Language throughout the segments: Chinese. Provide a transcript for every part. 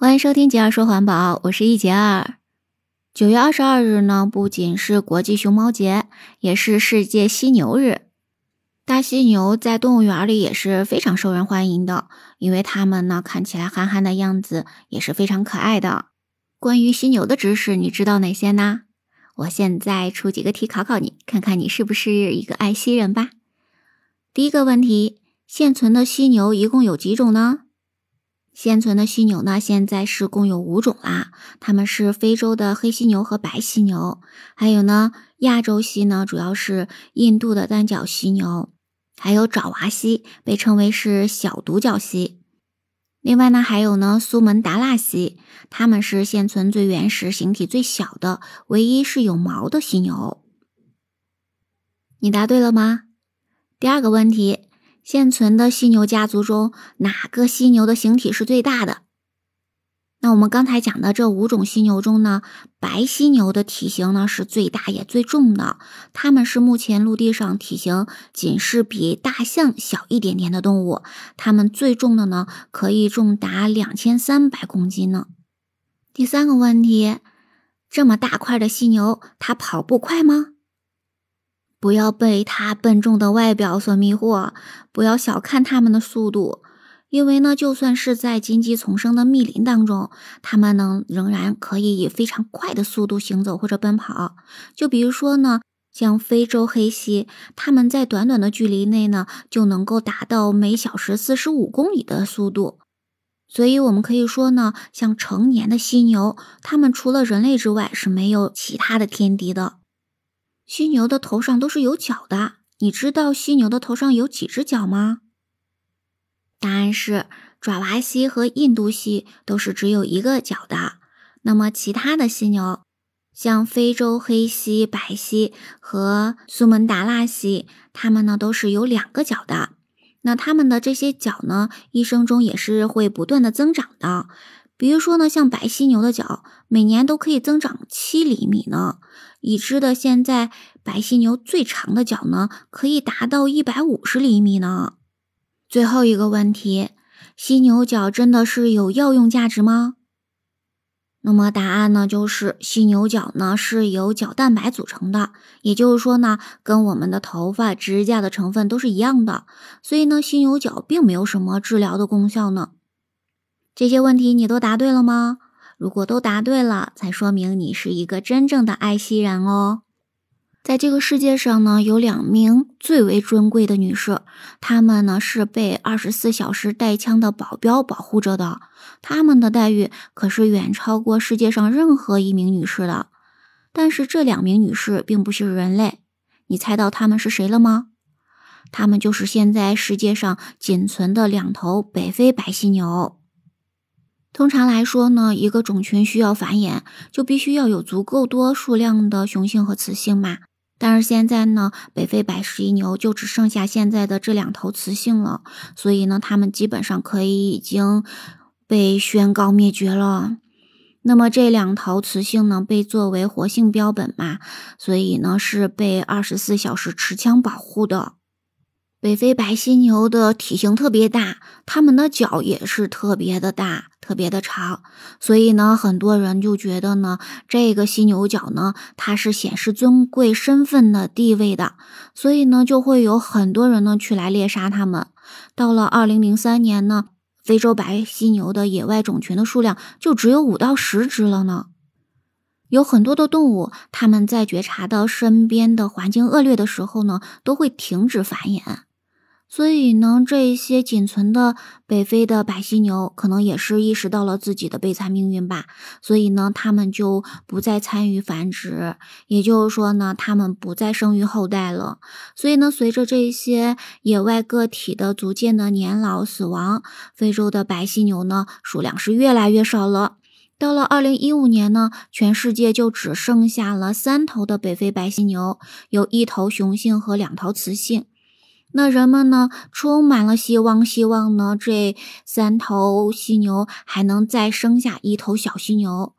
欢迎收听杰儿说环保，我是易杰儿。九月二十二日呢，不仅是国际熊猫节，也是世界犀牛日。大犀牛在动物园里也是非常受人欢迎的，因为它们呢看起来憨憨的样子也是非常可爱的。关于犀牛的知识，你知道哪些呢？我现在出几个题考考你，看看你是不是一个爱犀人吧。第一个问题，现存的犀牛一共有几种呢？现存的犀牛呢，现在是共有五种啦。它们是非洲的黑犀牛和白犀牛，还有呢，亚洲犀呢，主要是印度的单角犀牛，还有爪哇犀，被称为是小独角犀。另外呢，还有呢，苏门答腊犀，它们是现存最原始、形体最小的、唯一是有毛的犀牛。你答对了吗？第二个问题。现存的犀牛家族中，哪个犀牛的形体是最大的？那我们刚才讲的这五种犀牛中呢，白犀牛的体型呢是最大也最重的，它们是目前陆地上体型仅是比大象小一点点的动物，它们最重的呢可以重达两千三百公斤呢。第三个问题，这么大块的犀牛，它跑步快吗？不要被它笨重的外表所迷惑，不要小看它们的速度，因为呢，就算是在荆棘丛生的密林当中，它们呢仍然可以以非常快的速度行走或者奔跑。就比如说呢，像非洲黑犀，它们在短短的距离内呢就能够达到每小时四十五公里的速度。所以，我们可以说呢，像成年的犀牛，它们除了人类之外是没有其他的天敌的。犀牛的头上都是有角的，你知道犀牛的头上有几只角吗？答案是爪哇犀和印度犀都是只有一个角的。那么其他的犀牛，像非洲黑犀、白犀和苏门答腊犀，它们呢都是有两个角的。那它们的这些角呢，一生中也是会不断的增长的。比如说呢，像白犀牛的角，每年都可以增长七厘米呢。已知的现在白犀牛最长的角呢，可以达到一百五十厘米呢。最后一个问题，犀牛角真的是有药用价值吗？那么答案呢，就是犀牛角呢是由角蛋白组成的，也就是说呢，跟我们的头发、指甲的成分都是一样的。所以呢，犀牛角并没有什么治疗的功效呢。这些问题你都答对了吗？如果都答对了，才说明你是一个真正的爱惜人哦。在这个世界上呢，有两名最为尊贵的女士，她们呢是被二十四小时带枪的保镖保护着的，她们的待遇可是远超过世界上任何一名女士的。但是这两名女士并不是人类，你猜到她们是谁了吗？她们就是现在世界上仅存的两头北非白犀牛。通常来说呢，一个种群需要繁衍，就必须要有足够多数量的雄性和雌性嘛。但是现在呢，北非白犀牛就只剩下现在的这两头雌性了，所以呢，它们基本上可以已经被宣告灭绝了。那么这两头雌性呢，被作为活性标本嘛，所以呢是被二十四小时持枪保护的。北非白犀牛的体型特别大，它们的脚也是特别的大，特别的长，所以呢，很多人就觉得呢，这个犀牛角呢，它是显示尊贵身份的地位的，所以呢，就会有很多人呢去来猎杀它们。到了二零零三年呢，非洲白犀牛的野外种群的数量就只有五到十只了呢。有很多的动物，它们在觉察到身边的环境恶劣的时候呢，都会停止繁衍。所以呢，这一些仅存的北非的白犀牛可能也是意识到了自己的悲惨命运吧，所以呢，他们就不再参与繁殖，也就是说呢，他们不再生育后代了。所以呢，随着这些野外个体的逐渐的年老死亡，非洲的白犀牛呢数量是越来越少了。到了二零一五年呢，全世界就只剩下了三头的北非白犀牛，有一头雄性和两头雌性。那人们呢，充满了希望，希望呢，这三头犀牛还能再生下一头小犀牛。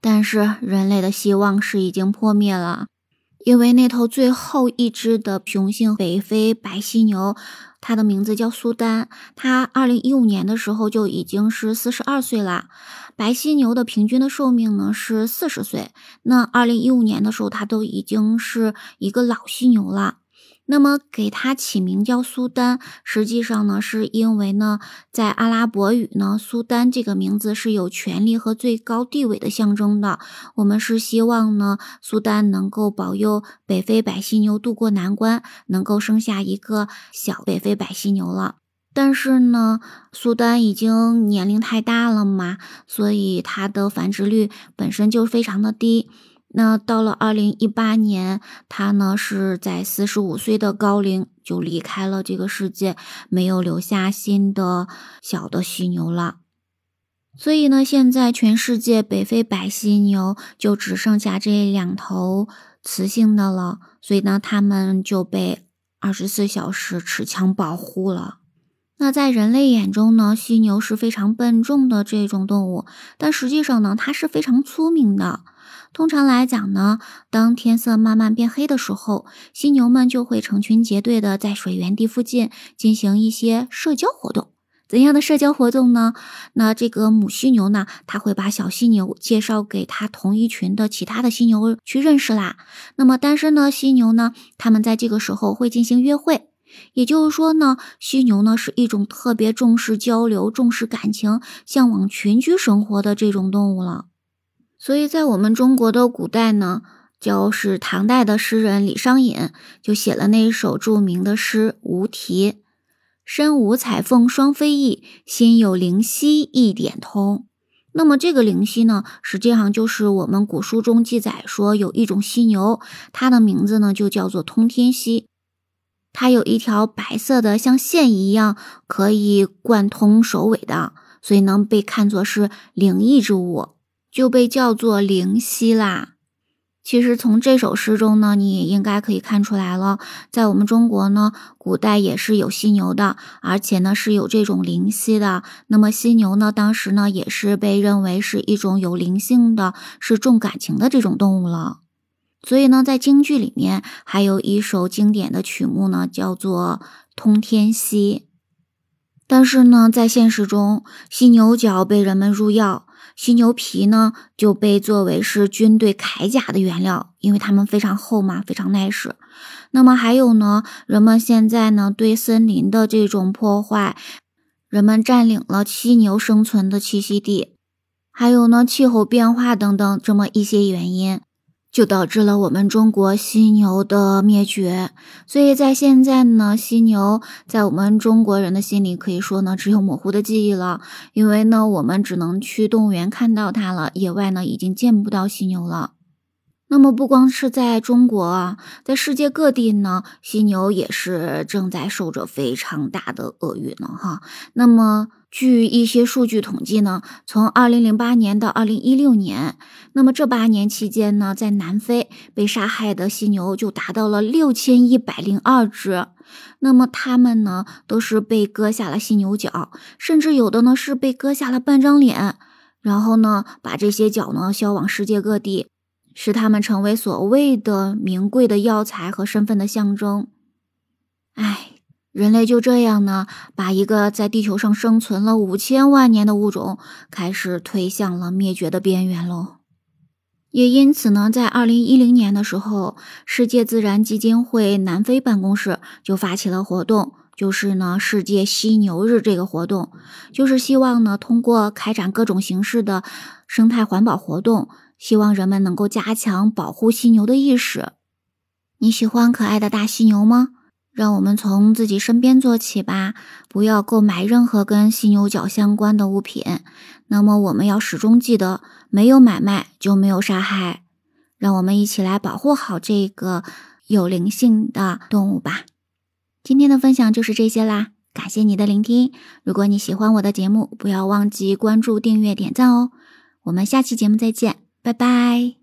但是人类的希望是已经破灭了，因为那头最后一只的雄性北非白犀牛，它的名字叫苏丹，它二零一五年的时候就已经是四十二岁了。白犀牛的平均的寿命呢是四十岁，那二零一五年的时候，它都已经是一个老犀牛了。那么给它起名叫苏丹，实际上呢，是因为呢，在阿拉伯语呢，苏丹这个名字是有权力和最高地位的象征的。我们是希望呢，苏丹能够保佑北非白犀牛渡过难关，能够生下一个小北非白犀牛了。但是呢，苏丹已经年龄太大了嘛，所以它的繁殖率本身就非常的低。那到了二零一八年，他呢是在四十五岁的高龄就离开了这个世界，没有留下新的小的犀牛了。所以呢，现在全世界北非白犀牛就只剩下这两头雌性的了，所以呢，它们就被二十四小时持枪保护了。那在人类眼中呢，犀牛是非常笨重的这种动物，但实际上呢，它是非常聪明的。通常来讲呢，当天色慢慢变黑的时候，犀牛们就会成群结队的在水源地附近进行一些社交活动。怎样的社交活动呢？那这个母犀牛呢，它会把小犀牛介绍给它同一群的其他的犀牛去认识啦。那么单身的犀牛呢，它们在这个时候会进行约会。也就是说呢，犀牛呢是一种特别重视交流、重视感情、向往群居生活的这种动物了。所以在我们中国的古代呢，就是唐代的诗人李商隐就写了那一首著名的诗《无题》：“身无彩凤双飞翼，心有灵犀一点通。”那么这个灵犀呢，实际上就是我们古书中记载说有一种犀牛，它的名字呢就叫做通天犀，它有一条白色的像线一样可以贯通首尾的，所以能被看作是灵异之物。就被叫做灵犀啦。其实从这首诗中呢，你也应该可以看出来了，在我们中国呢，古代也是有犀牛的，而且呢是有这种灵犀的。那么犀牛呢，当时呢也是被认为是一种有灵性的是重感情的这种动物了。所以呢，在京剧里面还有一首经典的曲目呢，叫做《通天犀》。但是呢，在现实中，犀牛角被人们入药。犀牛皮呢就被作为是军队铠甲的原料，因为它们非常厚嘛，非常耐使。那么还有呢，人们现在呢对森林的这种破坏，人们占领了犀牛生存的栖息地，还有呢气候变化等等这么一些原因。就导致了我们中国犀牛的灭绝，所以在现在呢，犀牛在我们中国人的心里可以说呢，只有模糊的记忆了。因为呢，我们只能去动物园看到它了，野外呢已经见不到犀牛了。那么不光是在中国啊，在世界各地呢，犀牛也是正在受着非常大的厄运呢，哈。那么。据一些数据统计呢，从二零零八年到二零一六年，那么这八年期间呢，在南非被杀害的犀牛就达到了六千一百零二只。那么它们呢，都是被割下了犀牛角，甚至有的呢是被割下了半张脸，然后呢，把这些角呢销往世界各地，使它们成为所谓的名贵的药材和身份的象征。唉。人类就这样呢，把一个在地球上生存了五千万年的物种，开始推向了灭绝的边缘喽。也因此呢，在二零一零年的时候，世界自然基金会南非办公室就发起了活动，就是呢世界犀牛日这个活动，就是希望呢通过开展各种形式的生态环保活动，希望人们能够加强保护犀牛的意识。你喜欢可爱的大犀牛吗？让我们从自己身边做起吧，不要购买任何跟犀牛角相关的物品。那么，我们要始终记得，没有买卖就没有杀害。让我们一起来保护好这个有灵性的动物吧。今天的分享就是这些啦，感谢你的聆听。如果你喜欢我的节目，不要忘记关注、订阅、点赞哦。我们下期节目再见，拜拜。